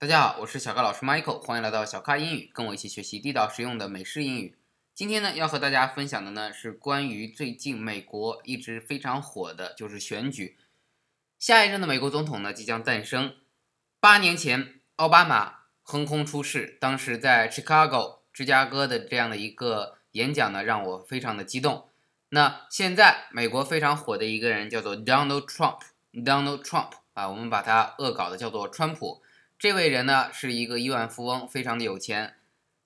大家好，我是小咖老师 Michael，欢迎来到小咖英语，跟我一起学习地道实用的美式英语。今天呢，要和大家分享的呢是关于最近美国一直非常火的，就是选举。下一任的美国总统呢即将诞生。八年前，奥巴马横空出世，当时在 Chicago 芝加哥的这样的一个演讲呢，让我非常的激动。那现在美国非常火的一个人叫做 Donald Trump，Donald Trump 啊，我们把他恶搞的叫做川普。这位人呢是一个亿万富翁，非常的有钱，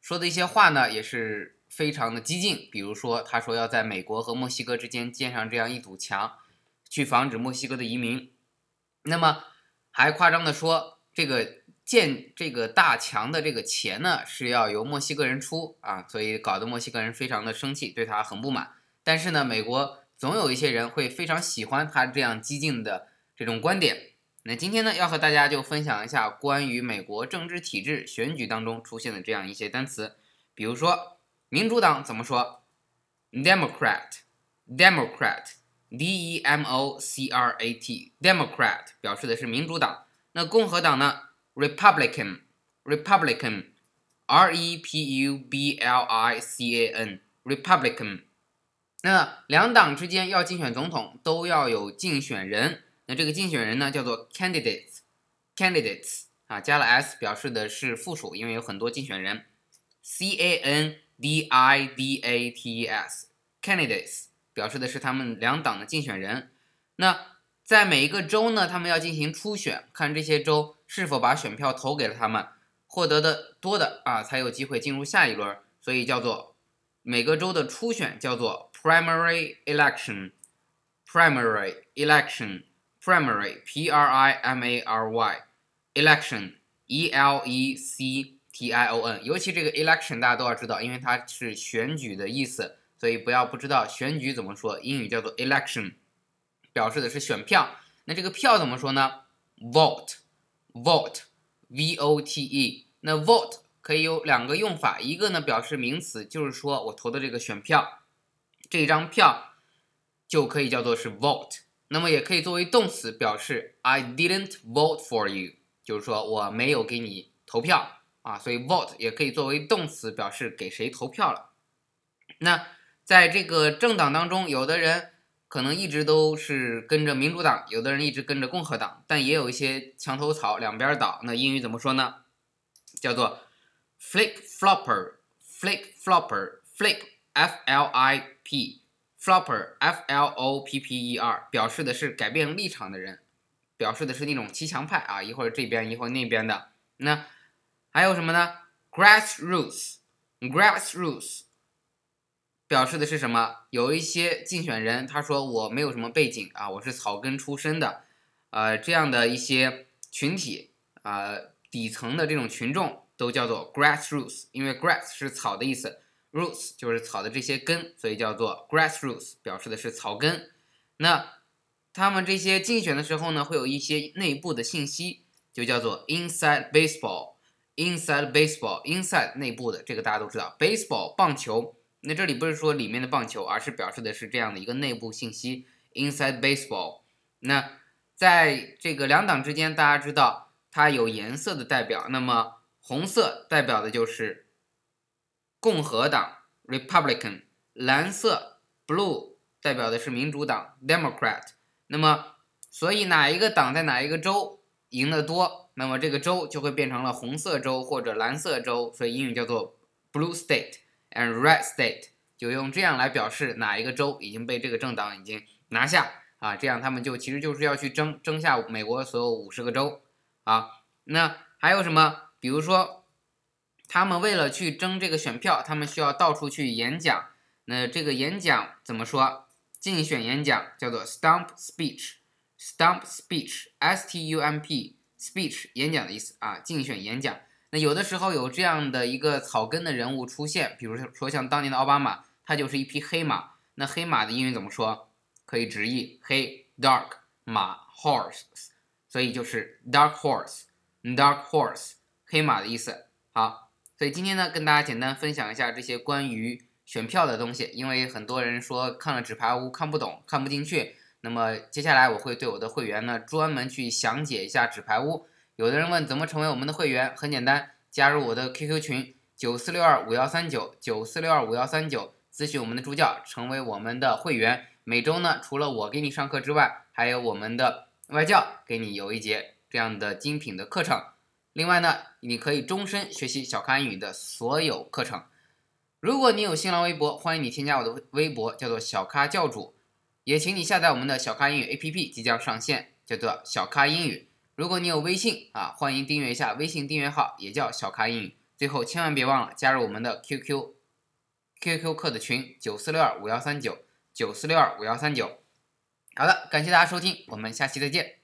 说的一些话呢也是非常的激进。比如说，他说要在美国和墨西哥之间建上这样一堵墙，去防止墨西哥的移民。那么还夸张的说，这个建这个大墙的这个钱呢是要由墨西哥人出啊，所以搞得墨西哥人非常的生气，对他很不满。但是呢，美国总有一些人会非常喜欢他这样激进的这种观点。那今天呢，要和大家就分享一下关于美国政治体制选举当中出现的这样一些单词，比如说民主党怎么说？Democrat，Democrat，D-E-M-O-C-R-A-T，Democrat 表示的是民主党。那共和党呢？Republican，Republican，R-E-P-U-B-L-I-C-A-N，Republican。那两党之间要竞选总统，都要有竞选人。那这个竞选人呢，叫做 candidates，candidates 啊，加了 s 表示的是复数，因为有很多竞选人。c a n d i d a t e s，candidates 表示的是他们两党的竞选人。那在每一个州呢，他们要进行初选，看这些州是否把选票投给了他们，获得的多的啊，才有机会进入下一轮。所以叫做每个州的初选叫做 primary election，primary election。Primary p r i m a r y election e l e c t i o n，尤其这个 election 大家都要知道，因为它是选举的意思，所以不要不知道选举怎么说，英语叫做 election，表示的是选票。那这个票怎么说呢？vote vote v o t e。那 vote 可以有两个用法，一个呢表示名词，就是说我投的这个选票，这张票就可以叫做是 vote。那么也可以作为动词表示 I didn't vote for you，就是说我没有给你投票啊，所以 vote 也可以作为动词表示给谁投票了。那在这个政党当中，有的人可能一直都是跟着民主党，有的人一直跟着共和党，但也有一些墙头草，两边倒。那英语怎么说呢？叫做 flip flopper，flip flopper，flip f l i p。Flopper, F-L-O-P-P-E-R，表示的是改变立场的人，表示的是那种骑墙派啊，一会儿这边一会儿那边的。那还有什么呢？Grassroots, Grassroots，表示的是什么？有一些竞选人他说我没有什么背景啊，我是草根出身的，呃，这样的一些群体啊，底层的这种群众都叫做 Grassroots，因为 Grass 是草的意思。Roots 就是草的这些根，所以叫做 grassroots，表示的是草根。那他们这些竞选的时候呢，会有一些内部的信息，就叫做 inside baseball。inside baseball，inside 内部的这个大家都知道，baseball 棒球。那这里不是说里面的棒球，而是表示的是这样的一个内部信息，inside baseball。那在这个两党之间，大家知道它有颜色的代表，那么红色代表的就是。共和党 Republican，蓝色 Blue 代表的是民主党 Democrat。那么，所以哪一个党在哪一个州赢得多，那么这个州就会变成了红色州或者蓝色州。所以英语叫做 Blue State and Red State，就用这样来表示哪一个州已经被这个政党已经拿下啊。这样他们就其实就是要去争争下美国所有五十个州啊。那还有什么？比如说。他们为了去争这个选票，他们需要到处去演讲。那这个演讲怎么说？竞选演讲叫做 stump speech，stump speech，s t u m p speech 演讲的意思啊，竞选演讲。那有的时候有这样的一个草根的人物出现，比如说像当年的奥巴马，他就是一匹黑马。那黑马的英语怎么说？可以直译黑 dark 马 horse，所以就是 dark horse，dark horse 黑马的意思。好。所以今天呢，跟大家简单分享一下这些关于选票的东西，因为很多人说看了纸牌屋看不懂、看不进去。那么接下来我会对我的会员呢专门去详解一下纸牌屋，有的人问怎么成为我们的会员，很简单，加入我的 QQ 群九四六二五幺三九九四六二五幺三九，咨询我们的助教，成为我们的会员。每周呢，除了我给你上课之外，还有我们的外教给你有一节这样的精品的课程。另外呢，你可以终身学习小咖英语的所有课程。如果你有新浪微博，欢迎你添加我的微博，叫做小咖教主。也请你下载我们的小咖英语 APP，即将上线，叫做小咖英语。如果你有微信啊，欢迎订阅一下微信订阅号，也叫小咖英语。最后千万别忘了加入我们的 QQ QQ 课的群九四六二五幺三九九四六二五幺三九。好的，感谢大家收听，我们下期再见。